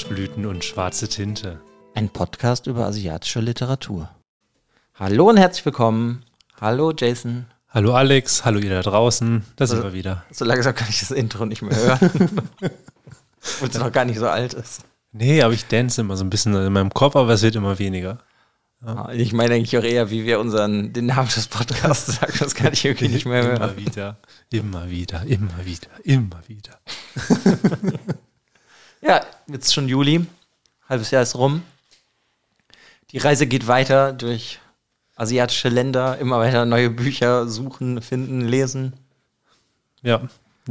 Kirschblüten und schwarze Tinte. Ein Podcast über asiatische Literatur. Hallo und herzlich willkommen. Hallo Jason. Hallo Alex, hallo ihr da draußen. Da sind Also- wir wieder. So langsam kann ich das Intro nicht mehr hören. Und es noch gar nicht so alt ist. Nee, aber ich dance immer so ein bisschen in meinem Kopf, aber es wird immer weniger. Ah, Ich meine eigentlich auch eher, wie wir unseren, den Namen des Podcasts sagen. Das kann ich irgendwie nicht mehr hören. Immer wieder, immer wieder, immer wieder, immer wieder. Ja, jetzt schon Juli. Halbes Jahr ist rum. Die Reise geht weiter durch asiatische Länder, immer weiter neue Bücher suchen, finden, lesen. Ja,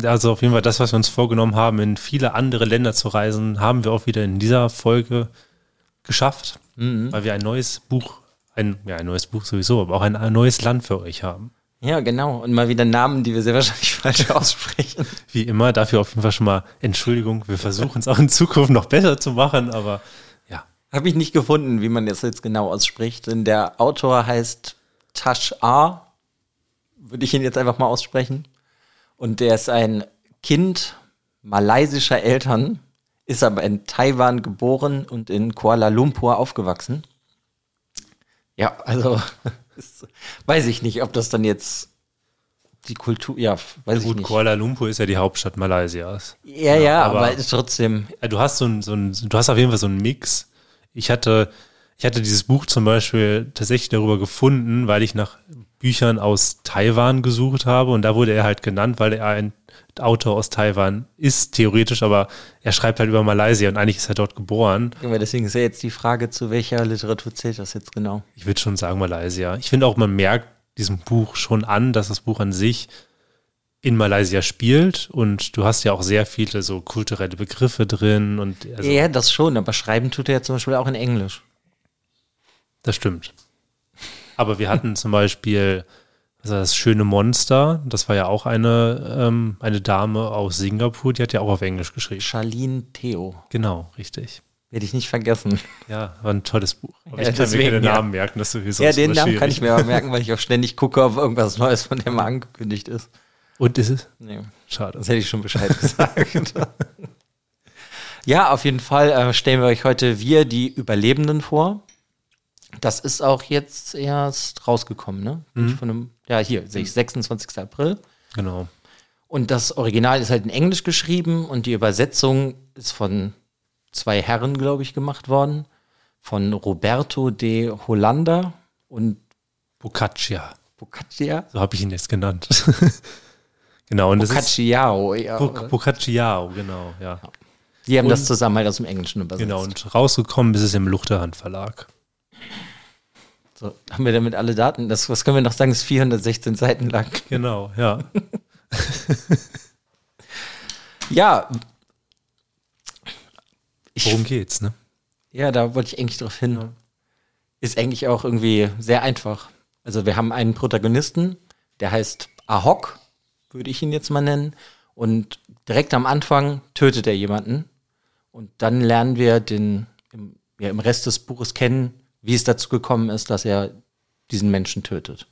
also auf jeden Fall das, was wir uns vorgenommen haben, in viele andere Länder zu reisen, haben wir auch wieder in dieser Folge geschafft, weil wir ein neues Buch, ein, ja, ein neues Buch sowieso, aber auch ein, ein neues Land für euch haben. Ja, genau. Und mal wieder Namen, die wir sehr wahrscheinlich falsch aussprechen. Wie immer, dafür auf jeden Fall schon mal Entschuldigung. Wir versuchen es auch in Zukunft noch besser zu machen, aber ja, Habe ich nicht gefunden, wie man das jetzt genau ausspricht. Denn der Autor heißt Tash A. Würde ich ihn jetzt einfach mal aussprechen. Und der ist ein Kind malaysischer Eltern, ist aber in Taiwan geboren und in Kuala Lumpur aufgewachsen. Ja, also ist, weiß ich nicht, ob das dann jetzt die Kultur, ja, weiß ich gut, nicht. Kuala Lumpur ist ja die Hauptstadt Malaysias. Ja, ja, aber- aber, ist trotzdem, Ja, du hast so ein, so ein, du hast auf jeden Fall so einen Mix. Ich hatte, ich hatte dieses Buch zum Beispiel tatsächlich darüber gefunden, weil ich nach Büchern aus Taiwan gesucht habe und da wurde er halt genannt, weil er ein Autor aus Taiwan ist, theoretisch, aber er schreibt halt über Malaysia und eigentlich ist er dort geboren. deswegen ist ja jetzt die Frage, zu welcher Literatur zählt das jetzt genau? Ich würde schon sagen Malaysia. Ich finde auch, man merkt diesem Buch schon an, dass das Buch an sich in Malaysia spielt und du hast ja auch sehr viele so kulturelle Begriffe drin und also, ja, das schon, aber schreiben tut er ja zum Beispiel auch in Englisch. Das stimmt. Aber wir hatten zum Beispiel war das schöne Monster, das war ja auch eine, ähm, eine Dame aus Singapur, die hat ja auch auf Englisch geschrieben. Charlene Theo. Genau, richtig. Werde ich nicht vergessen. Ja, war ein tolles Buch. Aber Ja, ich kann mir deswegen, keine ja. Namen merken, das ist sowieso ja, den Namen kann ich mir aber merken, weil ich auch ständig gucke, ob irgendwas Neues von dem mal angekündigt ist. Und ist es? Nee, Schade. sonst hätte ich schon Bescheid gesagt. ja, auf jeden Fall äh, stellen wir euch heute wir, die Überlebenden, vor. Das ist auch jetzt erst rausgekommen, ne? Mhm. Von einem, ja, hier sehe ich, 26. April. Genau. Und das Original ist halt in Englisch geschrieben und die Übersetzung ist von zwei Herren, glaube ich, gemacht worden. Von Roberto de Hollanda und Boccaccia. Boccaccia. So habe ich ihn jetzt genannt. genau, und das ist Boccacciao, ja. Boc- Boccacciao, genau, ja. Die haben und- das zusammen halt aus dem Englischen übersetzt. Genau, und rausgekommen ist es im Luchterhand Verlag. So, haben wir damit alle Daten? Das, was können wir noch sagen? Das ist 416 Seiten lang. Genau, ja. Ja. Ich, Worum geht's, ne? ja, da wollte ich eigentlich drauf hin. Ist eigentlich auch irgendwie sehr einfach. Also wir haben einen Protagonisten, der heißt Ahok, würde ich ihn jetzt mal nennen. Und direkt am Anfang tötet er jemanden. Und dann lernen wir den im, ja, im Rest des Buches kennen, wie es dazu gekommen ist, dass er diesen Menschen tötet.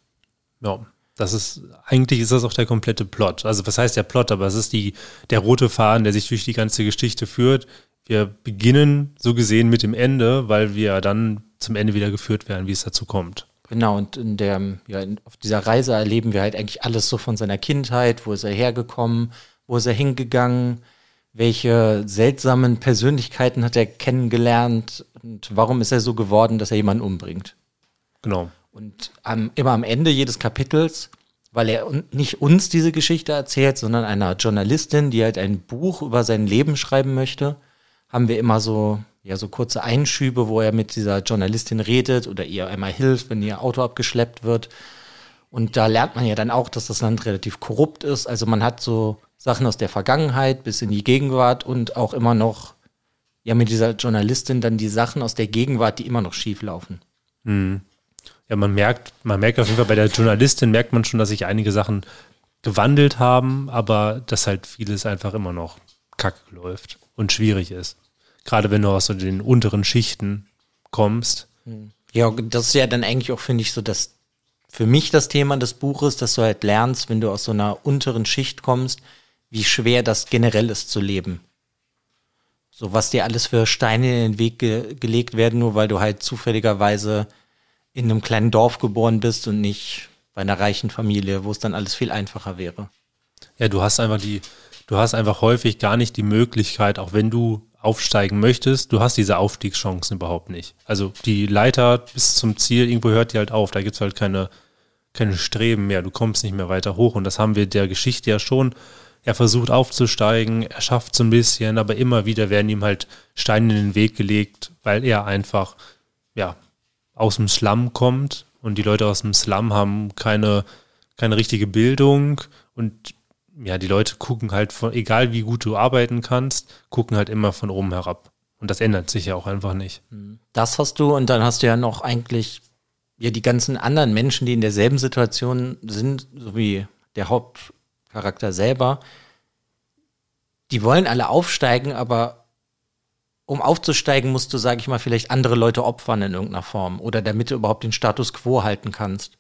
Ja. Das ist, eigentlich ist das auch der komplette Plot. Also was heißt der Plot, aber es ist die, der rote Faden, der sich durch die ganze Geschichte führt. Wir beginnen so gesehen mit dem Ende, weil wir dann zum Ende wieder geführt werden, wie es dazu kommt. Genau, und in der, ja, in, auf dieser Reise erleben wir halt eigentlich alles so von seiner Kindheit, wo ist er hergekommen, wo ist er hingegangen, welche seltsamen Persönlichkeiten hat er kennengelernt und warum ist er so geworden, dass er jemanden umbringt. Genau. Und am, immer am Ende jedes Kapitels, weil er un, nicht uns diese Geschichte erzählt, sondern einer Journalistin, die halt ein Buch über sein Leben schreiben möchte, haben wir immer so, ja, so kurze Einschübe, wo er mit dieser Journalistin redet oder ihr einmal hilft, wenn ihr Auto abgeschleppt wird. Und da lernt man ja dann auch, dass das Land relativ korrupt ist. Also man hat so Sachen aus der Vergangenheit bis in die Gegenwart und auch immer noch, ja, mit dieser Journalistin dann die Sachen aus der Gegenwart, die immer noch schief laufen. Ja, man merkt, man merkt auf jeden Fall bei der Journalistin merkt man schon, dass sich einige Sachen gewandelt haben, aber dass halt vieles einfach immer noch kacke läuft und schwierig ist. Gerade wenn du aus so den unteren Schichten kommst. Ja, das ist ja dann eigentlich auch, finde ich, so das für mich das Thema des Buches, dass du halt lernst, wenn du aus so einer unteren Schicht kommst, wie schwer das generell ist zu leben. So was dir alles für Steine in den Weg ge gelegt werden, nur weil du halt zufälligerweise in einem kleinen Dorf geboren bist und nicht bei einer reichen Familie, wo es dann alles viel einfacher wäre. Ja, du hast einfach die, du hast einfach häufig gar nicht die Möglichkeit, auch wenn du aufsteigen möchtest, du hast diese Aufstiegschancen überhaupt nicht. Also die Leiter bis zum Ziel, irgendwo hört die halt auf, da gibt es halt keine, keine Streben mehr, du kommst nicht mehr weiter hoch und das haben wir der Geschichte ja schon er versucht aufzusteigen, er schafft so ein bisschen, aber immer wieder werden ihm halt Steine in den Weg gelegt, weil er einfach, ja, aus dem Slum kommt und die Leute aus dem Slum haben keine, keine richtige Bildung und ja, die Leute gucken halt von, egal wie gut du arbeiten kannst, gucken halt immer von oben herab. Und das ändert sich ja auch einfach nicht. Das hast du und dann hast du ja noch eigentlich ja die ganzen anderen Menschen, die in derselben Situation sind, so wie der Haupt, Charakter selber, die wollen alle aufsteigen, aber um aufzusteigen, musst du, sag ich mal, vielleicht andere Leute opfern in irgendeiner Form oder damit du überhaupt den Status quo halten kannst.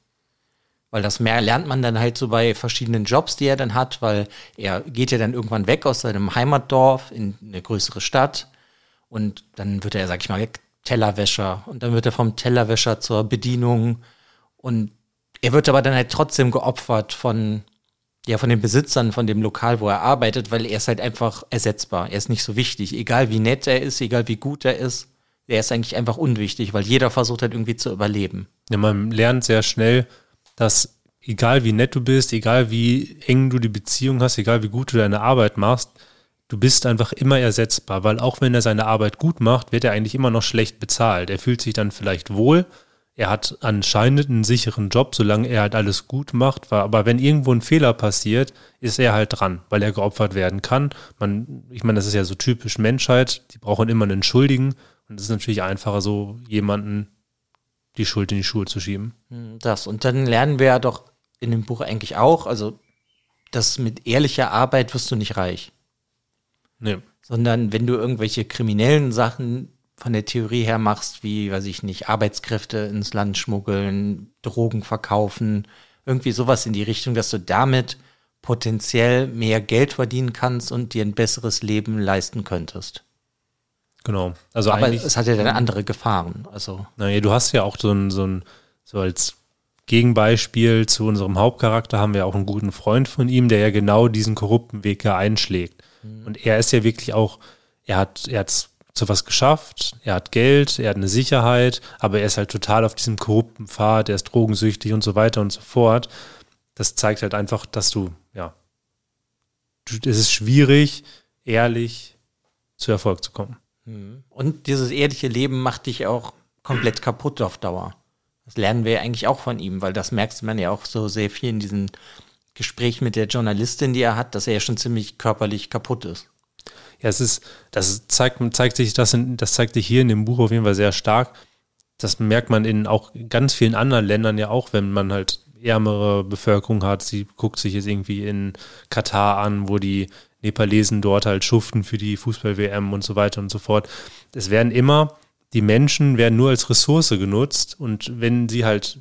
Weil das mehr lernt man dann halt so bei verschiedenen Jobs, die er dann hat, weil er geht ja dann irgendwann weg aus seinem Heimatdorf in eine größere Stadt und dann wird er, sag ich mal, Tellerwäscher und dann wird er vom Tellerwäscher zur Bedienung und er wird aber dann halt trotzdem geopfert von ja, von den Besitzern von dem Lokal, wo er arbeitet, weil er ist halt einfach ersetzbar. Er ist nicht so wichtig. Egal wie nett er ist, egal wie gut er ist, er ist eigentlich einfach unwichtig, weil jeder versucht halt irgendwie zu überleben. Ja, man lernt sehr schnell, dass egal wie nett du bist, egal wie eng du die Beziehung hast, egal wie gut du deine Arbeit machst, du bist einfach immer ersetzbar, weil auch wenn er seine Arbeit gut macht, wird er eigentlich immer noch schlecht bezahlt. Er fühlt sich dann vielleicht wohl, er hat anscheinend einen sicheren Job, solange er halt alles gut macht. Aber wenn irgendwo ein Fehler passiert, ist er halt dran, weil er geopfert werden kann. Man, ich meine, das ist ja so typisch Menschheit. Die brauchen immer einen Schuldigen. Und es ist natürlich einfacher, so jemanden die Schuld in die Schuhe zu schieben. Hm, das. Und dann lernen wir ja doch in dem Buch eigentlich auch, also, dass mit ehrlicher Arbeit wirst du nicht reich. Nee. Sondern wenn du irgendwelche kriminellen Sachen von der Theorie her machst, wie, weiß ich nicht, Arbeitskräfte ins Land schmuggeln, Drogen verkaufen, irgendwie sowas in die Richtung, dass du damit potenziell mehr Geld verdienen kannst und dir ein besseres Leben leisten könntest. Genau. Also Aber es hat ja dann andere Gefahren. Also. Naja, du hast ja auch so ein, so ein, so als Gegenbeispiel zu unserem Hauptcharakter haben wir auch einen guten Freund von ihm, der ja genau diesen korrupten Weg einschlägt. Mhm. Und er ist ja wirklich auch, er hat, er hat zu was geschafft, er hat Geld, er hat eine Sicherheit, aber er ist halt total auf diesem korrupten Pfad, er ist drogensüchtig und so weiter und so fort. Das zeigt halt einfach, dass du, ja, es ist schwierig, ehrlich zu Erfolg zu kommen. Hm. Und dieses ehrliche Leben macht dich auch komplett kaputt auf Dauer. Das lernen wir eigentlich auch von ihm, weil das merkst man ja auch so sehr viel in diesem Gespräch mit der Journalistin, die er hat, dass er ja schon ziemlich körperlich kaputt ist. Ja, es ist, das zeigt, zeigt sich, das, in, das zeigt sich hier in dem Buch auf jeden Fall sehr stark. Das merkt man in auch ganz vielen anderen Ländern ja auch, wenn man halt ärmere Bevölkerung hat. Sie guckt sich jetzt irgendwie in Katar an, wo die Nepalesen dort halt schuften für die Fußball-WM und so weiter und so fort. Es werden immer, die Menschen werden nur als Ressource genutzt und wenn sie halt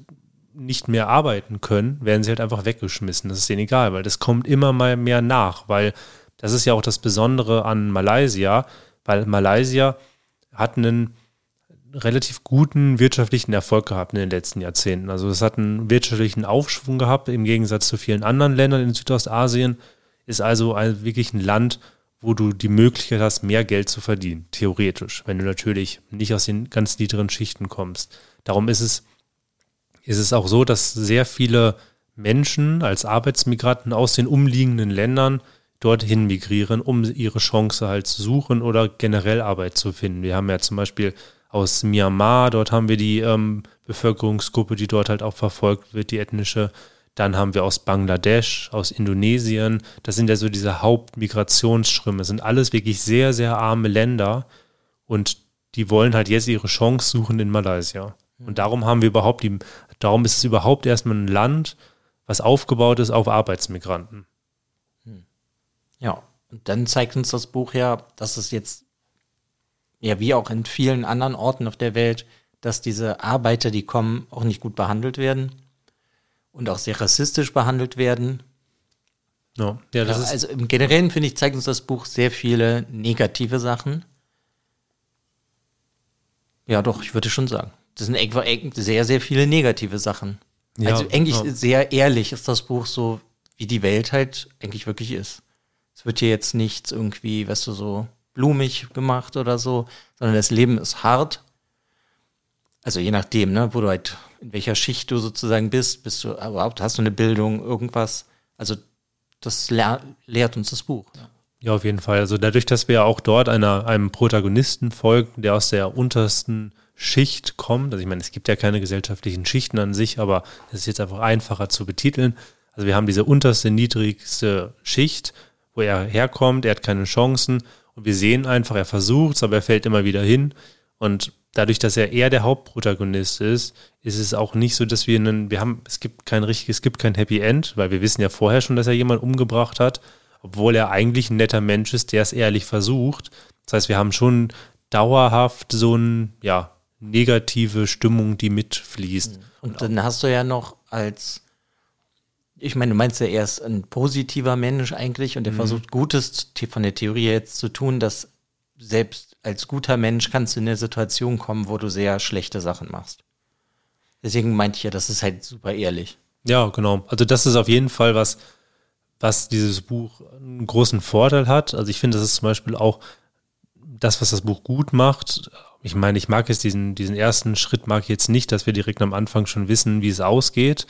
nicht mehr arbeiten können, werden sie halt einfach weggeschmissen. Das ist denen egal, weil das kommt immer mal mehr nach, weil das ist ja auch das Besondere an Malaysia, weil Malaysia hat einen relativ guten wirtschaftlichen Erfolg gehabt in den letzten Jahrzehnten. Also es hat einen wirtschaftlichen Aufschwung gehabt im Gegensatz zu vielen anderen Ländern in Südostasien. Ist also ein, wirklich ein Land, wo du die Möglichkeit hast, mehr Geld zu verdienen, theoretisch, wenn du natürlich nicht aus den ganz niederen Schichten kommst. Darum ist es, ist es auch so, dass sehr viele Menschen als Arbeitsmigranten aus den umliegenden Ländern dorthin migrieren, um ihre Chance halt zu suchen oder generell Arbeit zu finden. Wir haben ja zum Beispiel aus Myanmar, dort haben wir die ähm, Bevölkerungsgruppe, die dort halt auch verfolgt wird, die ethnische. Dann haben wir aus Bangladesch, aus Indonesien. Das sind ja so diese Hauptmigrationsströme. Das sind alles wirklich sehr, sehr arme Länder. Und die wollen halt jetzt ihre Chance suchen in Malaysia. Und darum haben wir überhaupt die, darum ist es überhaupt erstmal ein Land, was aufgebaut ist auf Arbeitsmigranten. Ja, und dann zeigt uns das Buch ja, dass es jetzt, ja, wie auch in vielen anderen Orten auf der Welt, dass diese Arbeiter, die kommen, auch nicht gut behandelt werden und auch sehr rassistisch behandelt werden. No. Ja, das ja, also im Generellen, finde ich, zeigt uns das Buch sehr viele negative Sachen. Ja, doch, ich würde schon sagen. Das sind etwa sehr, sehr viele negative Sachen. Ja, also eigentlich ja. sehr ehrlich ist das Buch so, wie die Welt halt eigentlich wirklich ist. Es wird hier jetzt nichts irgendwie, weißt du, so blumig gemacht oder so, sondern das Leben ist hart. Also je nachdem, ne, wo du halt, in welcher Schicht du sozusagen bist, bist du überhaupt, hast du eine Bildung, irgendwas. Also das lehr lehrt uns das Buch. Ja, auf jeden Fall. Also dadurch, dass wir ja auch dort einer, einem Protagonisten folgen, der aus der untersten Schicht kommt. Also ich meine, es gibt ja keine gesellschaftlichen Schichten an sich, aber es ist jetzt einfach einfacher zu betiteln. Also wir haben diese unterste, niedrigste Schicht, wo er herkommt, er hat keine Chancen und wir sehen einfach, er versucht es, aber er fällt immer wieder hin. Und dadurch, dass er eher der Hauptprotagonist ist, ist es auch nicht so, dass wir einen, wir haben, es gibt kein richtiges, es gibt kein Happy End, weil wir wissen ja vorher schon, dass er jemanden umgebracht hat, obwohl er eigentlich ein netter Mensch ist, der es ehrlich versucht. Das heißt, wir haben schon dauerhaft so ein, ja, negative Stimmung, die mitfließt. Und dann hast du ja noch als, ich meine, du meinst ja, er ist ein positiver Mensch eigentlich und er versucht Gutes von der Theorie jetzt zu tun, dass selbst als guter Mensch kannst du in eine Situation kommen, wo du sehr schlechte Sachen machst. Deswegen meinte ich ja, das ist halt super ehrlich. Ja, genau. Also das ist auf jeden Fall was, was dieses Buch einen großen Vorteil hat. Also ich finde, das ist zum Beispiel auch das, was das Buch gut macht. Ich meine, ich mag jetzt diesen, diesen ersten Schritt, mag ich jetzt nicht, dass wir direkt am Anfang schon wissen, wie es ausgeht.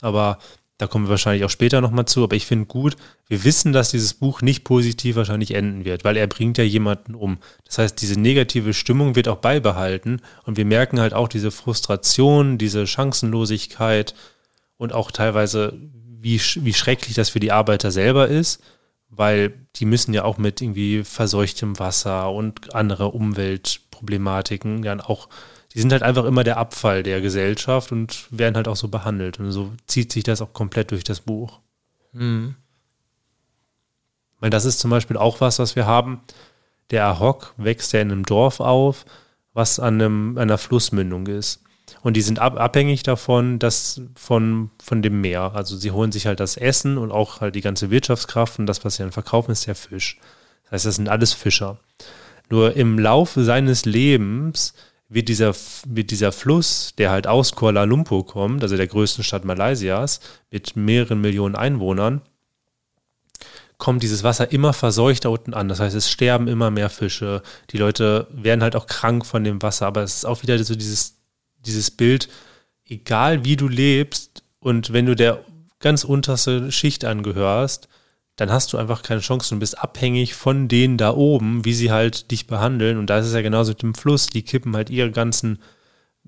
Aber da kommen wir wahrscheinlich auch später nochmal zu. Aber ich finde gut, wir wissen, dass dieses Buch nicht positiv wahrscheinlich enden wird, weil er bringt ja jemanden um. Das heißt, diese negative Stimmung wird auch beibehalten. Und wir merken halt auch diese Frustration, diese Chancenlosigkeit und auch teilweise, wie, wie schrecklich das für die Arbeiter selber ist, weil die müssen ja auch mit irgendwie verseuchtem Wasser und andere Umweltproblematiken dann auch, die sind halt einfach immer der Abfall der Gesellschaft und werden halt auch so behandelt. Und so zieht sich das auch komplett durch das Buch. Weil das ist zum Beispiel auch was, was wir haben. Der Ahok wächst ja in einem Dorf auf, was an einem, einer Flussmündung ist. Und die sind ab, abhängig davon, dass von, von dem Meer. Also sie holen sich halt das Essen und auch halt die ganze Wirtschaftskraft und das, was sie dann verkaufen, ist der Fisch. Das heißt, das sind alles Fischer. Nur im Laufe seines Lebens wird dieser, wird dieser Fluss, der halt aus Kuala Lumpur kommt, also der größten Stadt Malaysias, mit mehreren Millionen Einwohnern, kommt dieses Wasser immer verseuchter unten an. Das heißt, es sterben immer mehr Fische. Die Leute werden halt auch krank von dem Wasser. Aber es ist auch wieder so dieses, dieses Bild, egal wie du lebst und wenn du der ganz unterste Schicht angehörst, dann hast du einfach keine Chance und bist abhängig von denen da oben, wie sie halt dich behandeln. Und da ist es ja genauso mit dem Fluss. Die kippen halt ihre ganzen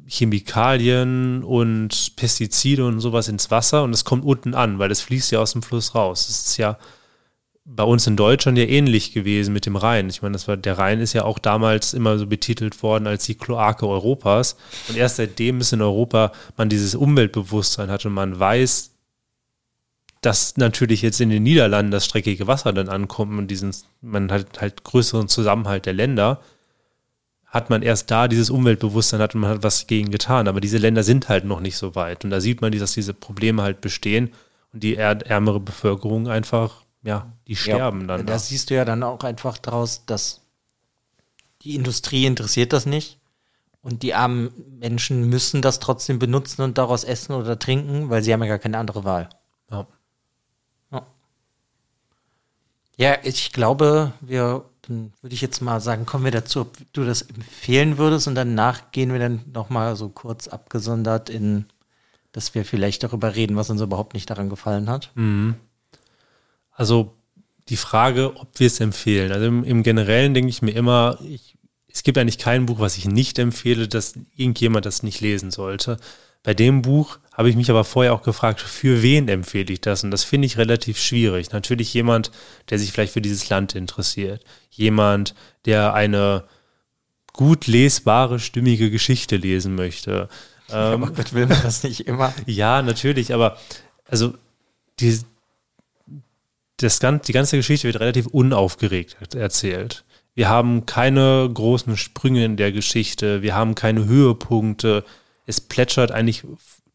Chemikalien und Pestizide und sowas ins Wasser und es kommt unten an, weil es fließt ja aus dem Fluss raus. Das ist ja bei uns in Deutschland ja ähnlich gewesen mit dem Rhein. Ich meine, das war, der Rhein ist ja auch damals immer so betitelt worden als die Kloake Europas. Und erst seitdem ist in Europa man dieses Umweltbewusstsein hat und man weiß, dass natürlich jetzt in den Niederlanden das streckige Wasser dann ankommt und diesen, man hat halt größeren Zusammenhalt der Länder, hat man erst da dieses Umweltbewusstsein hat und man hat was gegen getan. Aber diese Länder sind halt noch nicht so weit. Und da sieht man, dass diese Probleme halt bestehen und die är- ärmere Bevölkerung einfach, ja, die sterben ja, dann. Da siehst du ja dann auch einfach draus, dass die Industrie interessiert das nicht. Und die armen Menschen müssen das trotzdem benutzen und daraus essen oder trinken, weil sie haben ja gar keine andere Wahl. Ja. Ja, ich glaube, wir, dann würde ich jetzt mal sagen, kommen wir dazu, ob du das empfehlen würdest und danach gehen wir dann nochmal so kurz abgesondert in, dass wir vielleicht darüber reden, was uns überhaupt nicht daran gefallen hat. Also die Frage, ob wir es empfehlen. Also im, im Generellen denke ich mir immer, ich, es gibt eigentlich kein Buch, was ich nicht empfehle, dass irgendjemand das nicht lesen sollte. Bei dem Buch habe ich mich aber vorher auch gefragt, für wen empfehle ich das? Und das finde ich relativ schwierig. Natürlich jemand, der sich vielleicht für dieses Land interessiert. Jemand, der eine gut lesbare, stimmige Geschichte lesen möchte. Ähm, Aber Gott will man das nicht immer. ja, natürlich, aber also die, das die ganze Geschichte wird relativ unaufgeregt erzählt. Wir haben keine großen Sprünge in der Geschichte, wir haben keine Höhepunkte. Es plätschert eigentlich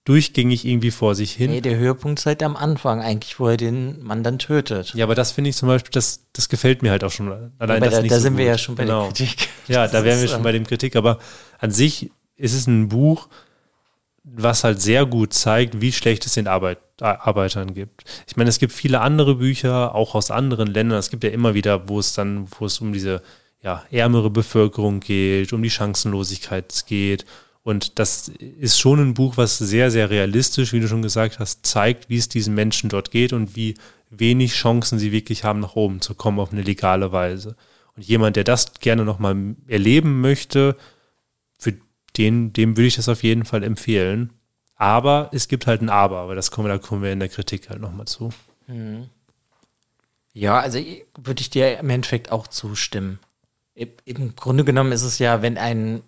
durchgängig irgendwie vor sich hin. Nee, der Höhepunkt ist halt am Anfang eigentlich, wo er den Mann dann tötet. Ja, aber das finde ich zum Beispiel, das, das gefällt mir halt auch schon. Allein Aber das da, nicht da so sind wir gut. ja schon bei Genau. der Kritik. Ja, Das da wären wir schon ähm, bei dem Kritik, aber an sich ist es ein Buch, was halt sehr gut zeigt, wie schlecht es den Arbeit, Arbeitern gibt. Ich meine, es gibt viele andere Bücher, auch aus anderen Ländern. Es gibt ja immer wieder, wo es dann, wo es um diese ja, ärmere Bevölkerung geht, um die Chancenlosigkeit geht. Und das ist schon ein Buch, was sehr, sehr realistisch, wie du schon gesagt hast, zeigt, wie es diesen Menschen dort geht und wie wenig Chancen sie wirklich haben, nach oben zu kommen auf eine legale Weise. Und jemand, der das gerne nochmal erleben möchte, für den, dem würde ich das auf jeden Fall empfehlen. Aber es gibt halt ein Aber, aber das kommen, da kommen wir in der Kritik halt nochmal zu. Mhm. Ja, also würde ich dir im Endeffekt auch zustimmen. Im Grunde genommen ist es ja, wenn ein,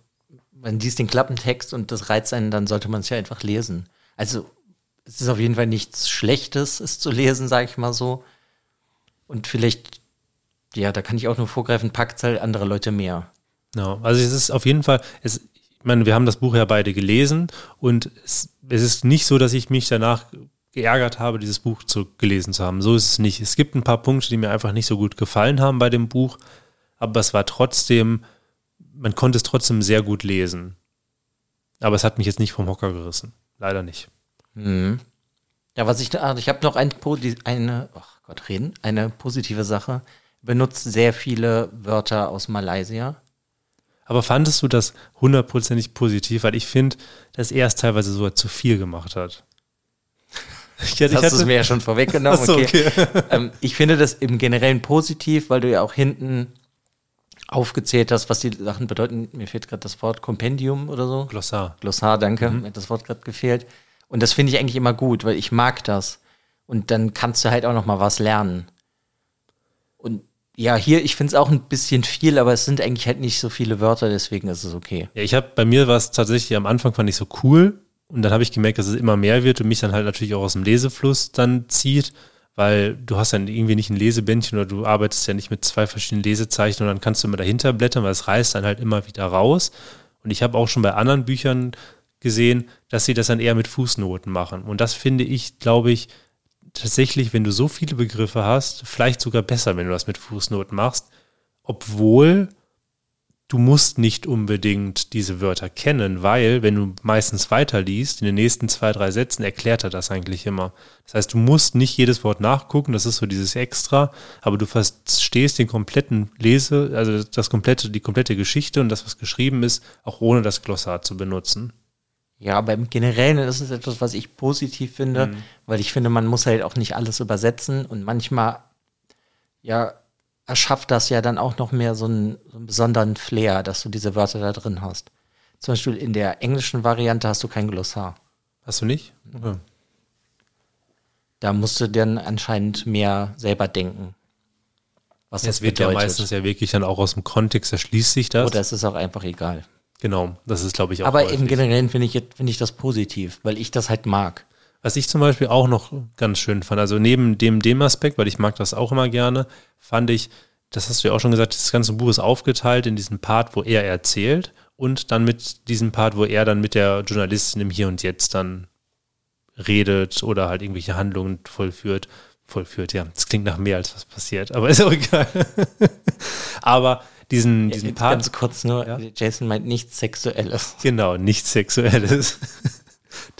man liest den Klappentext und das reizt einen, dann sollte man es ja einfach lesen. Also es ist auf jeden Fall nichts Schlechtes, es zu lesen, sage ich mal so. Und vielleicht, ja, da kann ich auch nur vorgreifen, packt halt andere Leute mehr. Ja, also es ist auf jeden Fall, es, ich meine, wir haben das Buch ja beide gelesen und es, es ist nicht so, dass ich mich danach geärgert habe, dieses Buch zu, gelesen zu haben. So ist es nicht. Es gibt ein paar Punkte, die mir einfach nicht so gut gefallen haben bei dem Buch, aber es war trotzdem, man konnte es trotzdem sehr gut lesen. Aber es hat mich jetzt nicht vom Hocker gerissen. Leider nicht. Mhm. Ja, was ich, also ich habe noch ein, eine, oh Gott, reden, eine positive Sache. Benutzt sehr viele Wörter aus Malaysia. Aber fandest du das hundertprozentig positiv? Weil ich finde, dass er es teilweise so zu viel gemacht hat. Ich, das hast du mir ja schon vorweggenommen. So, okay. okay. ähm, ich finde das im Generellen positiv, weil du ja auch hinten aufgezählt hast, was die Sachen bedeuten. Mir fehlt gerade das Wort Kompendium oder so. Glossar. Glossar, danke. Mhm. Mir hat das Wort gerade gefehlt. Und das finde ich eigentlich immer gut, weil ich mag das. Und dann kannst du halt auch noch mal was lernen. Und ja, hier, ich finde es auch ein bisschen viel, aber es sind eigentlich halt nicht so viele Wörter, deswegen ist es okay. Ja, ich habe bei mir war es tatsächlich am Anfang fand ich so cool und dann habe ich gemerkt, dass es immer mehr wird und mich dann halt natürlich auch aus dem Lesefluss dann zieht, weil du hast dann irgendwie nicht ein Lesebändchen oder du arbeitest ja nicht mit zwei verschiedenen Lesezeichen und dann kannst du immer dahinter blättern, weil es reißt dann halt immer wieder raus. Und ich habe auch schon bei anderen Büchern gesehen, dass sie das dann eher mit Fußnoten machen. Und das finde ich, glaube ich, tatsächlich, wenn du so viele Begriffe hast, vielleicht sogar besser, wenn du das mit Fußnoten machst, obwohl du musst nicht unbedingt diese Wörter kennen, weil wenn du meistens weiterliest, in den nächsten zwei, drei Sätzen erklärt er das eigentlich immer. Das heißt, du musst nicht jedes Wort nachgucken, das ist so dieses Extra, aber du verstehst den kompletten Lese, also das komplette, die komplette Geschichte und das, was geschrieben ist, auch ohne das Glossar zu benutzen. Ja, aber im Generellen ist es etwas, was ich positiv finde, mhm. weil ich finde, man muss halt auch nicht alles übersetzen und manchmal, ja, erschafft das ja dann auch noch mehr so einen, so einen besonderen Flair, dass du diese Wörter da drin hast. Zum Beispiel in der englischen Variante hast du kein Glossar. Hast du nicht? Okay. Da musst du dann anscheinend mehr selber denken. Was das wird bedeutet. ja meistens ja wirklich dann auch aus dem Kontext erschließt sich das. Oder es ist auch einfach egal. Genau, das ist, glaube ich, auch. Aber häufig. im Generellen finde ich, finde ich das positiv, weil ich das halt mag. Was ich zum Beispiel auch noch ganz schön fand, also neben dem, dem Aspekt, weil ich mag das auch immer gerne, fand ich, das hast du ja auch schon gesagt, das ganze Buch ist aufgeteilt in diesen Part, wo er erzählt und dann mit diesem Part, wo er dann mit der Journalistin im Hier und Jetzt dann redet oder halt irgendwelche Handlungen vollführt. Vollführt, ja. Das klingt nach mehr als was passiert, aber ist auch egal. aber diesen, diesen Part. Ganz kurz nur, ja? Jason meint nichts Sexuelles. Genau, nichts Sexuelles.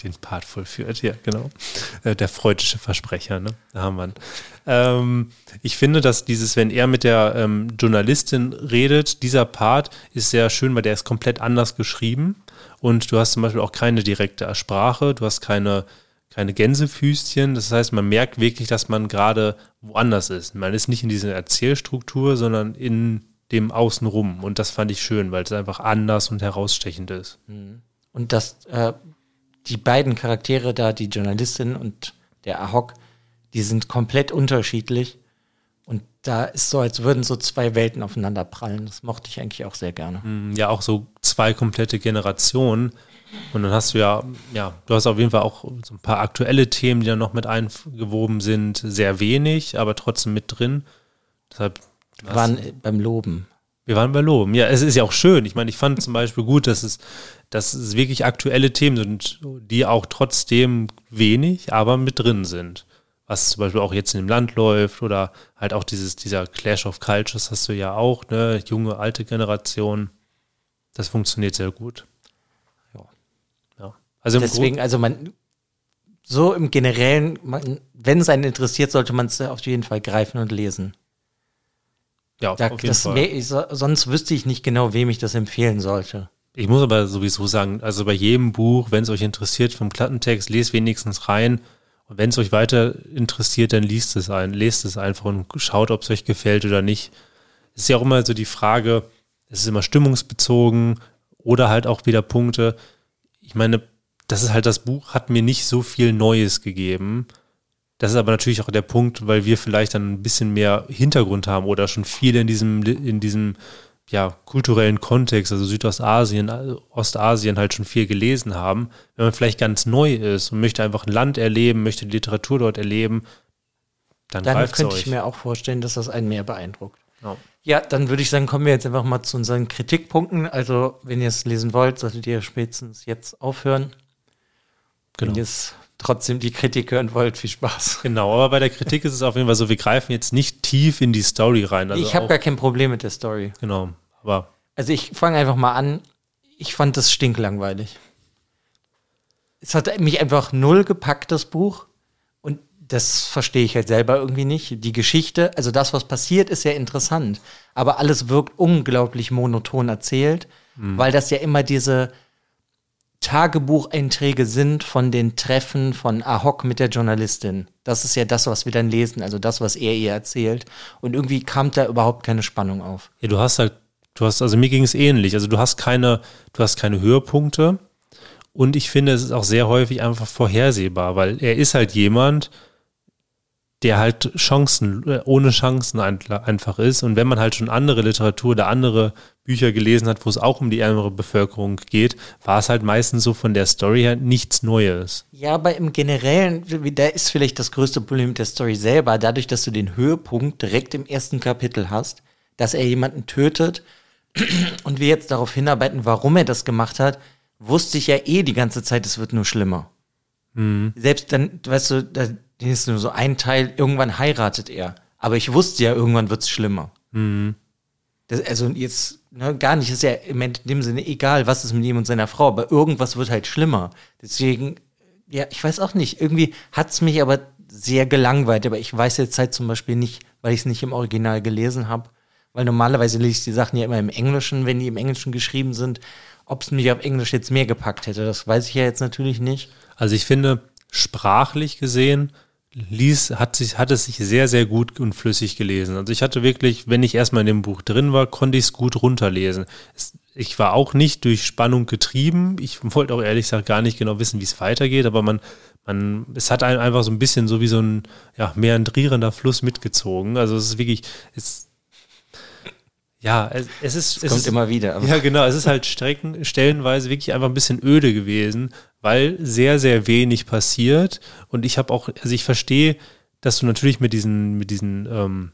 Den Part vollführt, ja, genau. Äh, der freudische Versprecher, ne? Da haben wir ihn. Ähm, ich finde, dass dieses, wenn er mit der ähm, Journalistin redet, dieser Part ist sehr schön, weil der ist komplett anders geschrieben. Und du hast zum Beispiel auch keine direkte Sprache, du hast keine, keine Gänsefüßchen. Das heißt, man merkt wirklich, dass man gerade woanders ist. Man ist nicht in dieser Erzählstruktur, sondern in dem Außenrum. Und das fand ich schön, weil es einfach anders und herausstechend ist. Mhm. Und das, äh, die beiden Charaktere da, die Journalistin und der Ahok, die sind komplett unterschiedlich. Und da ist so, als würden so zwei Welten aufeinander prallen. Das mochte ich eigentlich auch sehr gerne. Mhm, ja, auch so zwei komplette Generationen. Und dann hast du ja, ja, du hast auf jeden Fall auch so ein paar aktuelle Themen, die da noch mit eingewoben sind. Sehr wenig, aber trotzdem mit drin. Deshalb waren beim Loben. Wir waren bei Loben. Ja, es ist ja auch schön. Ich meine, ich fand zum Beispiel gut, dass es, dass es wirklich aktuelle Themen sind, die auch trotzdem wenig, aber mit drin sind. Was zum Beispiel auch jetzt in dem Land läuft oder halt auch dieses, dieser Clash of Cultures hast du ja auch, ne? Junge, alte Generation. Das funktioniert sehr gut. Ja. ja. Also Deswegen, also man, so im Generellen, man, wenn es einen interessiert, sollte man es auf jeden Fall greifen und lesen. Ja, Da, auf jeden Fall. wär, sonst wüsste ich nicht genau, wem ich das empfehlen sollte. Ich muss aber sowieso sagen, also bei jedem Buch, wenn es euch interessiert vom Klappentext, lest wenigstens rein. Und wenn es euch weiter interessiert, dann liest es ein, lest es einfach und schaut, ob es euch gefällt oder nicht. Es ist ja auch immer so die Frage, es ist immer stimmungsbezogen oder halt auch wieder Punkte. Ich meine, das ist halt das Buch, hat mir nicht so viel Neues gegeben. Das ist aber natürlich auch der Punkt, weil wir vielleicht dann ein bisschen mehr Hintergrund haben oder schon viel in diesem, in diesem ja, kulturellen Kontext, also Südostasien, Ostasien halt schon viel gelesen haben. Wenn man vielleicht ganz neu ist und möchte einfach ein Land erleben, möchte die Literatur dort erleben, dann, Dann könnte ich mir auch vorstellen, dass das einen mehr beeindruckt. Ja. Ja, dann würde ich sagen, kommen wir jetzt einfach mal zu unseren Kritikpunkten. Also, wenn ihr es lesen wollt, solltet ihr spätestens jetzt aufhören. Wenn Genau. ihr es trotzdem die Kritik hören wollt, viel Spaß. Genau, aber bei der Kritik ist es auf jeden Fall so, wir greifen jetzt nicht tief in die Story rein. Also ich habe gar kein Problem mit der Story. Genau, aber Also ich fange einfach mal an. Ich fand das stinklangweilig. Es hat mich einfach null gepackt, das Buch. Und das verstehe ich halt selber irgendwie nicht. Die Geschichte, also das, was passiert, ist ja interessant. Aber alles wirkt unglaublich monoton erzählt, weil das ja immer diese Tagebucheinträge sind von den Treffen von Ahok mit der Journalistin. Das ist ja das, was wir dann lesen, also das, was er ihr erzählt. Und irgendwie kam da überhaupt keine Spannung auf. Ja, du hast halt, du hast, also mir ging es ähnlich. Also du hast keine, du hast keine Höhepunkte. Und ich finde, es ist auch sehr häufig einfach vorhersehbar, weil er ist halt jemand, der halt Chancen, äh, ohne Chancen ein- einfach ist. Und wenn man halt schon andere Literatur oder andere Bücher gelesen hat, wo es auch um die ärmere Bevölkerung geht, war es halt meistens so von der Story her nichts Neues. Ja, aber im Generellen, da ist vielleicht das größte Problem mit der Story selber, dadurch, dass du den Höhepunkt direkt im ersten Kapitel hast, dass er jemanden tötet und wir jetzt darauf hinarbeiten, warum er das gemacht hat, wusste ich ja eh die ganze Zeit, es wird nur schlimmer. Selbst dann, weißt du, da ist nur so ein Teil, irgendwann heiratet er. Aber ich wusste ja, irgendwann wird's schlimmer. Das, also jetzt ne, gar nicht, ist ja im in dem Sinne egal, was ist mit ihm und seiner Frau, aber irgendwas wird halt schlimmer. Deswegen, ja, ich weiß auch nicht, irgendwie hat's mich aber sehr gelangweilt, aber ich weiß jetzt halt zum Beispiel nicht, weil ich es nicht im Original gelesen habe, weil normalerweise lese ich die Sachen ja immer im Englischen, wenn die im Englischen geschrieben sind. Ob es mich auf Englisch jetzt mehr gepackt hätte, das weiß ich ja jetzt natürlich nicht. Also ich finde, sprachlich gesehen, ließ, hat, sich, hat es sich sehr, sehr gut und flüssig gelesen. Also ich hatte wirklich, wenn ich erstmal in dem Buch drin war, konnte ich es gut runterlesen. Es, ich war auch nicht durch Spannung getrieben. Ich wollte auch ehrlich gesagt gar nicht genau wissen, wie es weitergeht, aber man, man, es hat einen einfach so ein bisschen so wie so ein ja, meandrierender Fluss mitgezogen. Also es ist wirklich, es, ja, es, es ist. Das es kommt ist, immer wieder. Aber ja, genau. Es ist halt Strecken, stellenweise wirklich einfach ein bisschen öde gewesen, weil sehr, sehr wenig passiert. Und ich habe auch, also ich verstehe, dass du natürlich mit diesen, mit diesen ähm,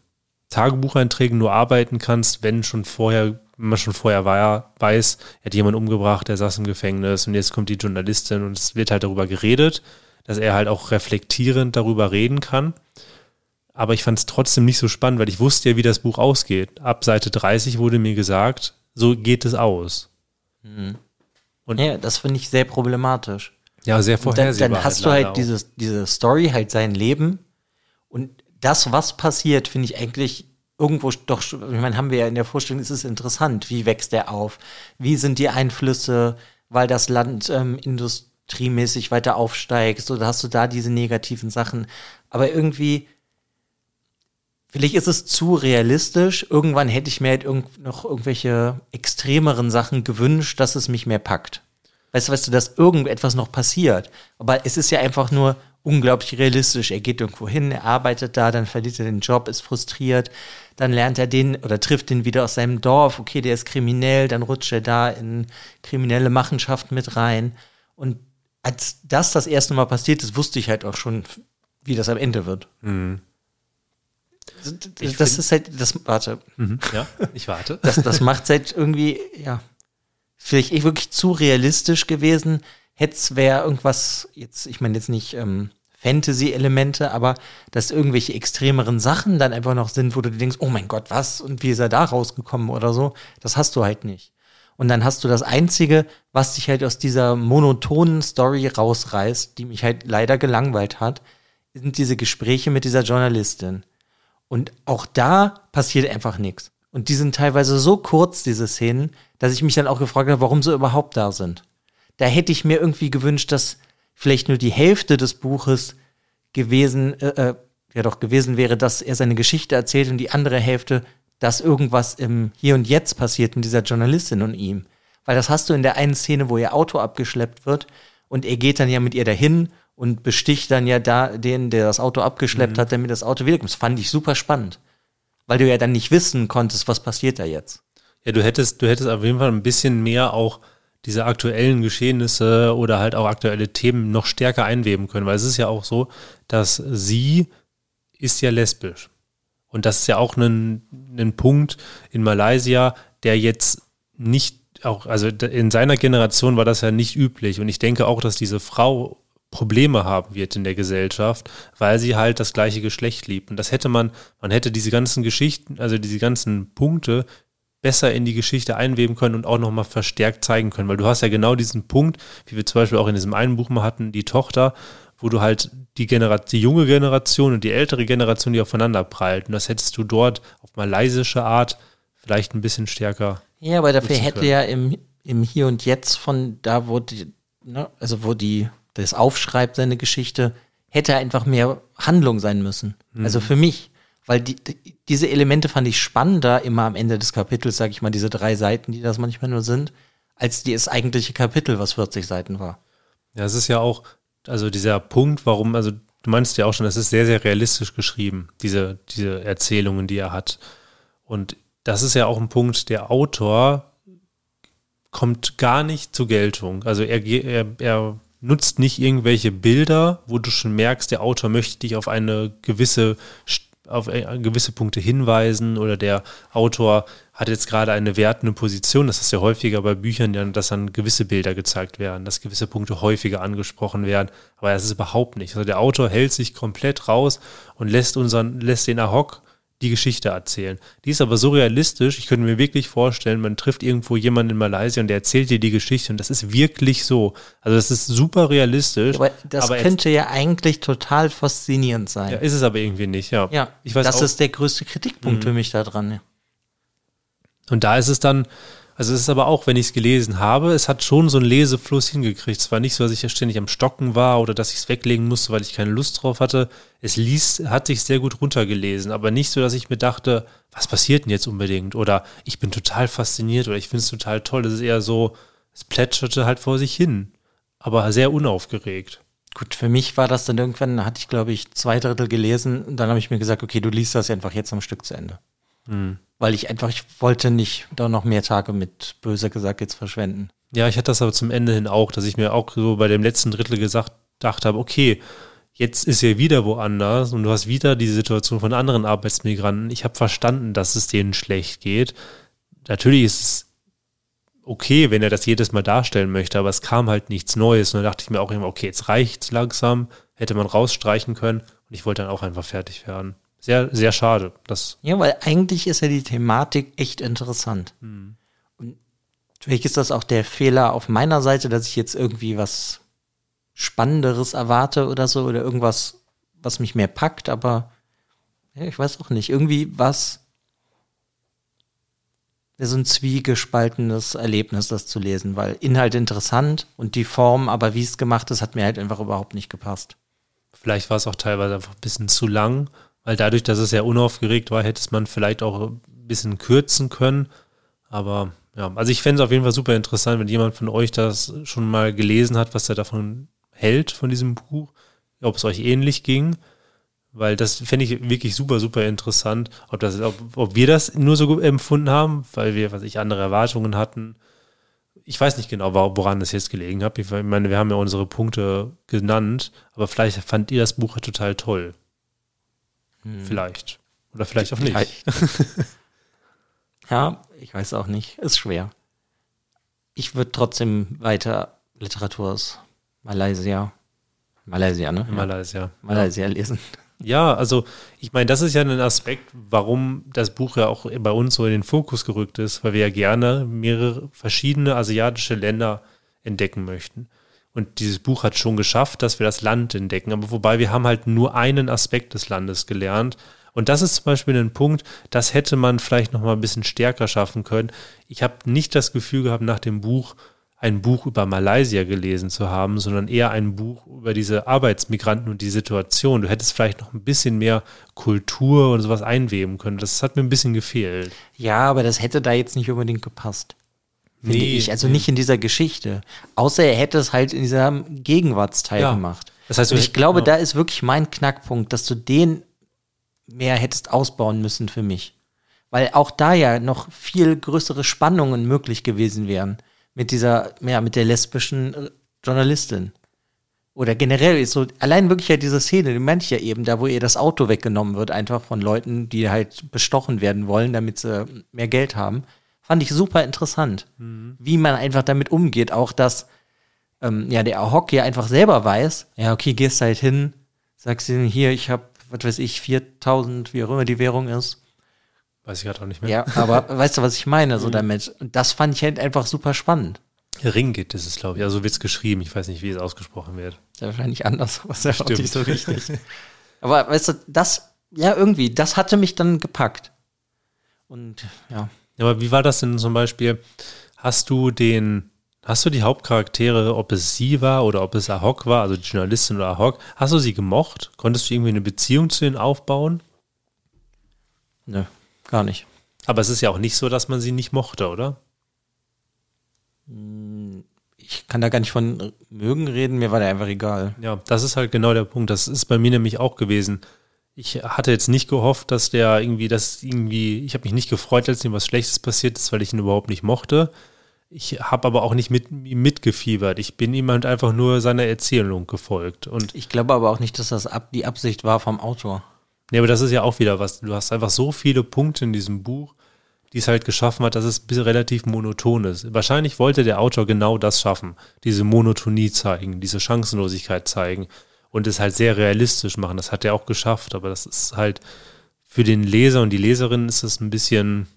Tagebucheinträgen nur arbeiten kannst, wenn schon vorher, wenn man schon vorher war, weiß, er hat jemanden umgebracht, der saß im Gefängnis und jetzt kommt die Journalistin und es wird halt darüber geredet, dass er halt auch reflektierend darüber reden kann. Aber ich fand es trotzdem nicht so spannend, weil ich wusste ja, wie das Buch ausgeht. Ab Seite 30 wurde mir gesagt, so geht es aus. ja, das finde ich sehr problematisch. Ja, sehr Und dann, vorhersehbar. dann hast du leider halt dieses, diese Story, halt sein Leben. Und das, was passiert, finde ich eigentlich irgendwo doch, ich meine, haben wir ja in der Vorstellung, ist es interessant. Wie wächst er auf? Wie sind die Einflüsse, weil das Land ähm, industriemäßig weiter aufsteigt? So, da hast du da diese negativen Sachen. Aber irgendwie, vielleicht ist es zu realistisch. Irgendwann hätte ich mir halt irgend, noch irgendwelche extremeren Sachen gewünscht, dass es mich mehr packt. Weißt du, weißt du, dass irgendetwas noch passiert. Aber es ist ja einfach nur unglaublich realistisch. Er geht irgendwo hin, er arbeitet da, dann verliert er den Job, ist frustriert, dann lernt er den oder trifft den wieder aus seinem Dorf. Okay, der ist kriminell, dann rutscht er da in kriminelle Machenschaften mit rein. Und als das das erste Mal passiert ist, wusste ich halt auch schon, wie das am Ende wird. Das, das ist halt, das, warte, Mhm. Ja, ich warte. das, das macht halt irgendwie, ja, vielleicht eh wirklich zu realistisch gewesen. Hätte es wäre irgendwas, jetzt, ich meine jetzt nicht ähm, Fantasy-Elemente, aber dass irgendwelche extremeren Sachen dann einfach noch sind, wo du dir denkst, oh mein Gott, was? Und wie ist er da rausgekommen oder so? Das hast du halt nicht. Und dann hast du das Einzige, was dich halt aus dieser monotonen Story rausreißt, die mich halt leider gelangweilt hat, sind diese Gespräche mit dieser Journalistin. Und auch da passiert einfach nichts. Und die sind teilweise so kurz, diese Szenen, dass ich mich dann auch gefragt habe, warum sie überhaupt da sind. Da hätte ich mir irgendwie gewünscht, dass vielleicht nur die Hälfte des Buches gewesen, äh, äh, ja doch gewesen wäre, dass er seine Geschichte erzählt und die andere Hälfte, dass irgendwas im Hier und Jetzt passiert mit dieser Journalistin und ihm. Weil das hast du in der einen Szene, wo ihr Auto abgeschleppt wird und er geht dann ja mit ihr dahin und besticht dann ja da den, der das Auto abgeschleppt mhm. hat, damit das Auto wiederkommt. Das fand ich super spannend weil du ja dann nicht wissen konntest, was passiert da jetzt. Ja, du hättest, du hättest auf jeden Fall ein bisschen mehr auch diese aktuellen Geschehnisse oder halt auch aktuelle Themen noch stärker einweben können, weil es ist ja auch so, dass sie ist ja lesbisch. Und das ist ja auch ein, ein Punkt in Malaysia, der jetzt nicht auch, also in seiner Generation war das ja nicht üblich. Und ich denke auch, dass diese Frau Probleme haben wird in der Gesellschaft, weil sie halt das gleiche Geschlecht liebt. Und das hätte man, man hätte diese ganzen Geschichten, also diese ganzen Punkte besser in die Geschichte einweben können und auch nochmal verstärkt zeigen können. Weil du hast ja genau diesen Punkt, wie wir zum Beispiel auch in diesem einen Buch mal hatten, die Tochter, wo du halt die, Generation, die junge Generation und die ältere Generation, die aufeinander prallt. Und das hättest du dort auf malaysische Art vielleicht ein bisschen stärker. Ja, aber dafür hätte ja im, im Hier und Jetzt von da, wo die, ne, also wo die das aufschreibt, seine Geschichte, hätte einfach mehr Handlung sein müssen. Mhm. Also für mich. Weil die, die, diese Elemente fand ich spannender immer am Ende des Kapitels, sag ich mal, diese drei Seiten, die das manchmal nur sind, als das eigentliche Kapitel, was 40 Seiten war. Ja, es ist ja auch, also dieser Punkt, warum, also du meinst ja auch schon, es ist sehr, sehr realistisch geschrieben, diese, diese Erzählungen, die er hat. Und das ist ja auch ein Punkt, der Autor kommt gar nicht zur Geltung. Also er, er, er nutzt nicht irgendwelche Bilder, wo du schon merkst, der Autor möchte dich auf eine gewisse auf gewisse Punkte hinweisen oder der Autor hat jetzt gerade eine wertende Position. Das ist ja häufiger bei Büchern, dass dann gewisse Bilder gezeigt werden, dass gewisse Punkte häufiger angesprochen werden. Aber das ist überhaupt nicht. Also der Autor hält sich komplett raus und lässt unseren, lässt den Ahok die Geschichte erzählen. Die ist aber so realistisch, ich könnte mir wirklich vorstellen, man trifft irgendwo jemanden in Malaysia und der erzählt dir die Geschichte und das ist wirklich so. Also das ist super realistisch. Aber das aber könnte ja eigentlich total faszinierend sein. Ja, ist es aber irgendwie nicht, ja. Ja, ich weiß das auch, ist der größte Kritikpunkt mhm. für mich daran. Ja. Und da ist es dann, also es ist aber auch, wenn ich es gelesen habe, es hat schon so einen Lesefluss hingekriegt. Es war nicht so, dass ich ja ständig am Stocken war oder dass ich es weglegen musste, weil ich keine Lust drauf hatte. Es liest, hat sich sehr gut runtergelesen, aber nicht so, dass ich mir dachte, was passiert denn jetzt unbedingt? Oder ich bin total fasziniert oder ich finde es total toll. Das ist eher so, es plätscherte halt vor sich hin, aber sehr unaufgeregt. Gut, für mich war das dann irgendwann, da hatte ich glaube ich zwei Drittel gelesen und dann habe ich mir gesagt, okay, du liest das einfach jetzt am Stück zu Ende. Mhm weil ich einfach, ich wollte nicht da noch mehr Tage mit, böser gesagt, jetzt verschwenden. Ja, ich hatte das aber zum Ende hin auch, dass ich mir auch so bei dem letzten Drittel gesagt, dachte habe, okay, jetzt ist er wieder woanders und du hast wieder die Situation von anderen Arbeitsmigranten. Ich habe verstanden, dass es denen schlecht geht. Natürlich ist es okay, wenn er das jedes Mal darstellen möchte, aber es kam halt nichts Neues. Und dann dachte ich mir auch immer, okay, jetzt reicht's langsam, hätte man rausstreichen können und ich wollte dann auch einfach fertig werden sehr, sehr schade. Das ja, weil eigentlich ist ja die Thematik echt interessant. Hm. Und vielleicht ist das auch der Fehler auf meiner Seite, dass ich jetzt irgendwie was Spannenderes erwarte oder so oder irgendwas, was mich mehr packt, aber ja, ich weiß auch nicht. Irgendwie was so ein zwiegespaltenes Erlebnis, das zu lesen, weil Inhalt interessant und die Form, aber wie es gemacht ist, hat mir halt einfach überhaupt nicht gepasst. Vielleicht war es auch teilweise einfach ein bisschen zu lang weil dadurch, dass es ja unaufgeregt war, hätte man vielleicht auch ein bisschen kürzen können. Aber ja, also ich fände es auf jeden Fall super interessant, wenn jemand von euch das schon mal gelesen hat, was er davon hält, von diesem Buch, ob es euch ähnlich ging. Weil das fände ich wirklich super, super interessant, ob, das, ob, ob wir das nur so empfunden haben, weil wir, was ich, andere Erwartungen hatten. Ich weiß nicht genau, woran das jetzt gelegen hat. Ich meine, wir haben ja unsere Punkte genannt, aber vielleicht fand ihr das Buch total toll. Hm. Vielleicht. Oder vielleicht auch nicht. ja, ich weiß auch nicht. Ist schwer. Ich würde trotzdem weiter Literatur aus Malaysia. Malaysia, ne? Malaysia. Malaysia lesen. Ja, also ich meine, das ist ja ein Aspekt, warum das Buch ja auch bei uns so in den Fokus gerückt ist, weil wir ja gerne mehrere verschiedene asiatische Länder entdecken möchten. Und dieses Buch hat schon geschafft, dass wir das Land entdecken. Aber wobei wir haben halt nur einen Aspekt des Landes gelernt. Und das ist zum Beispiel ein Punkt, das hätte man vielleicht noch mal ein bisschen stärker schaffen können. Ich habe nicht das Gefühl gehabt, nach dem Buch ein Buch über Malaysia gelesen zu haben, sondern eher ein Buch über diese Arbeitsmigranten und die Situation. Du hättest vielleicht noch ein bisschen mehr Kultur und sowas einweben können. Das hat mir ein bisschen gefehlt. Ja, aber das hätte da jetzt nicht unbedingt gepasst. Finde nee, ich. Also nee. nicht in dieser Geschichte. Außer er hätte es halt in diesem Gegenwartsteil ja. gemacht. Das heißt, und ich glaube, genau. da ist wirklich mein Knackpunkt, dass du den mehr hättest ausbauen müssen für mich. Weil auch da ja noch viel größere Spannungen möglich gewesen wären mit dieser, ja, mit der lesbischen äh, Journalistin. Oder generell ist so, allein wirklich ja diese Szene, die meinte ich ja eben, da wo ihr das Auto weggenommen wird, einfach von Leuten, die halt bestochen werden wollen, damit sie mehr Geld haben, fand ich super interessant. Mhm. Wie man einfach damit umgeht, auch dass ähm, ja, der Ahok ja einfach selber weiß, ja, okay, gehst halt hin, sagst ihm hier, ich habe, was weiß ich, 4000, wie auch immer die Währung ist, Weiß ich gerade auch nicht mehr. Ja, aber weißt du, was ich meine, so mhm. damit? Und das fand ich halt einfach super spannend. Ringgit ist es, glaube ich. Also so wird es geschrieben. Ich weiß nicht, wie es ausgesprochen wird. Ja wahrscheinlich anders, was ja Stimmt. nicht so richtig. aber weißt du, das, ja, irgendwie, das hatte mich dann gepackt. Und ja. Ja. Aber wie war das denn zum Beispiel? Hast du den, hast du die Hauptcharaktere, ob es sie war oder ob es Ahok war, also die Journalistin oder Ahok, hast du sie gemocht? Konntest du irgendwie eine Beziehung zu ihnen aufbauen? Nö. Gar nicht. Aber es ist ja auch nicht so, dass man sie nicht mochte, oder? Ich kann da gar nicht von mögen reden, mir war der einfach egal. Ja, das ist halt genau der Punkt. Das ist bei mir nämlich auch gewesen. Ich hatte jetzt nicht gehofft, dass der irgendwie, das irgendwie, ich habe mich nicht gefreut, als ihm was Schlechtes passiert ist, weil ich ihn überhaupt nicht mochte. Ich habe aber auch nicht mit mitgefiebert. Ich bin ihm halt einfach nur seiner Erzählung gefolgt. Und ich glaube aber auch nicht, dass das ab, die Absicht war vom Autor. Nee, aber das ist ja auch wieder was. Du hast einfach so viele Punkte in diesem Buch, die es halt geschaffen hat, dass es relativ monoton ist. Wahrscheinlich wollte der Autor genau das schaffen. Diese Monotonie zeigen, diese Chancenlosigkeit zeigen und es halt sehr realistisch machen. Das hat er auch geschafft, aber das ist halt für den Leser und die Leserin ist es ein bisschen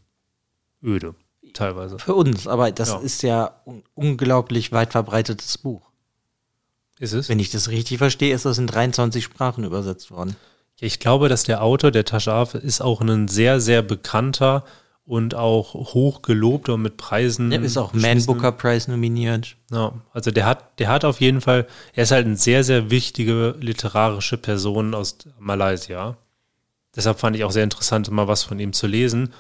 öde, teilweise. Für uns, aber das ja. ist ja ein unglaublich weit verbreitetes Buch. Ist es? Wenn ich das richtig verstehe, ist das in 23 Sprachen übersetzt worden. Ich glaube, dass der Autor, der Taschaf, ist auch ein sehr, sehr bekannter und auch hoch gelobter und mit Preisen. Er ist auch Man Booker Prize nominiert. Ja, also der hat, der hat auf jeden Fall, er ist halt eine sehr, sehr wichtige literarische Person aus Malaysia. Deshalb fand ich auch sehr interessant, mal was von ihm zu lesen.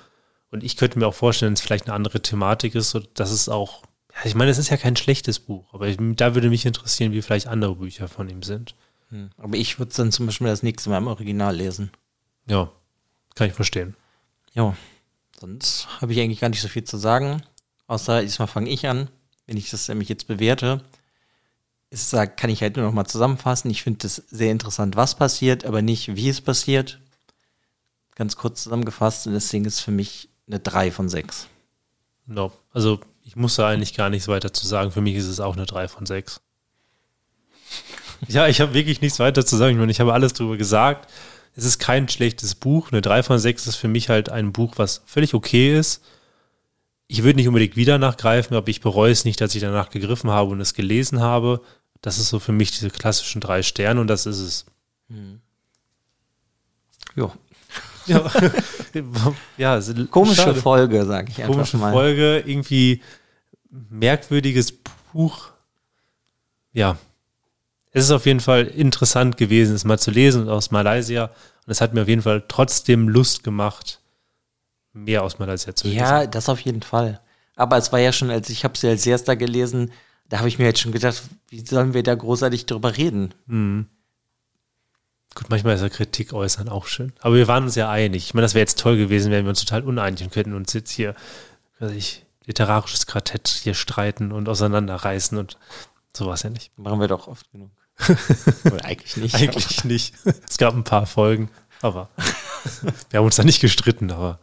Und ich könnte mir auch vorstellen, dass es vielleicht eine andere Thematik ist, dass es auch, ich meine, es ist ja kein schlechtes Buch, aber ich, da würde mich interessieren, wie vielleicht andere Bücher von ihm sind. Hm. Aber ich würde es dann zum Beispiel das nächste Mal im Original lesen. Ja, kann ich verstehen. Ja, sonst habe ich eigentlich gar nicht so viel zu sagen. Außer diesmal fange ich an, wenn ich das nämlich jetzt bewerte. Ist, kann ich halt nur noch mal zusammenfassen. Ich finde es sehr interessant, was passiert, aber nicht, wie es passiert. Ganz kurz zusammengefasst, und deswegen ist für mich eine 3 von 6. No. Also ich muss da eigentlich gar nichts weiter zu sagen. Für mich ist es auch eine 3 von 6. Ja, ich habe wirklich nichts weiter zu sagen. Ich, meine, ich habe alles drüber gesagt. Es ist kein schlechtes Buch. Eine 3 von 6 ist für mich halt ein Buch, was völlig okay ist. Ich würde nicht unbedingt wieder nachgreifen, aber ich bereue es nicht, dass ich danach gegriffen habe und es gelesen habe. Das ist so für mich diese klassischen drei Sterne und das ist es. Hm. Ja. Ja, ja komische schade. Folge, sage ich einfach komische mal. Komische Folge, irgendwie merkwürdiges Buch. Ja, es ist auf jeden Fall interessant gewesen, es mal zu lesen aus Malaysia. Und es hat mir auf jeden Fall trotzdem Lust gemacht, mehr aus Malaysia zu lesen. Ja, das auf jeden Fall. Aber es war ja schon, als ich habe sie als erster gelesen, da habe ich mir jetzt schon gedacht, wie sollen wir da großartig drüber reden? Mhm. Gut, manchmal ist ja Kritik äußern auch schön. Aber wir waren uns ja einig. Ich meine, das wäre jetzt toll gewesen, wenn wir uns total uneinig und könnten uns jetzt hier, weiß ich, literarisches Quartett hier streiten und auseinanderreißen und sowas ja nicht. Machen wir doch oft genug. Oder eigentlich nicht. eigentlich nicht. Es gab ein paar Folgen, aber wir haben uns da nicht gestritten, aber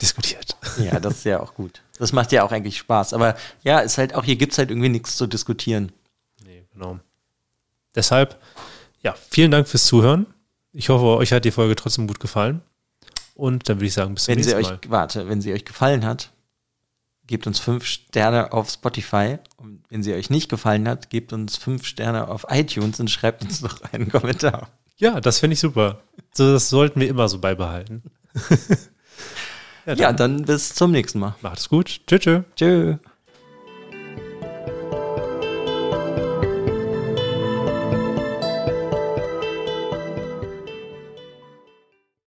diskutiert. Ja, das ist ja auch gut. Das macht ja auch eigentlich Spaß. Aber ja, ist halt auch, hier gibt es halt irgendwie nichts zu diskutieren. Nee, genau. Deshalb, ja, vielen Dank fürs Zuhören. Ich hoffe, euch hat die Folge trotzdem gut gefallen. Und dann würde ich sagen, bis zum Wenn nächsten euch, Mal. warte, wenn sie euch gefallen hat, gebt uns fünf Sterne auf Spotify. Und wenn sie euch nicht gefallen hat, gebt uns fünf Sterne auf iTunes und schreibt uns noch einen Kommentar. Ja, das finde ich super. So, das sollten wir immer so beibehalten. Ja, dann bis zum nächsten Mal. Macht es gut. Tschüss. tschüss. Tschö.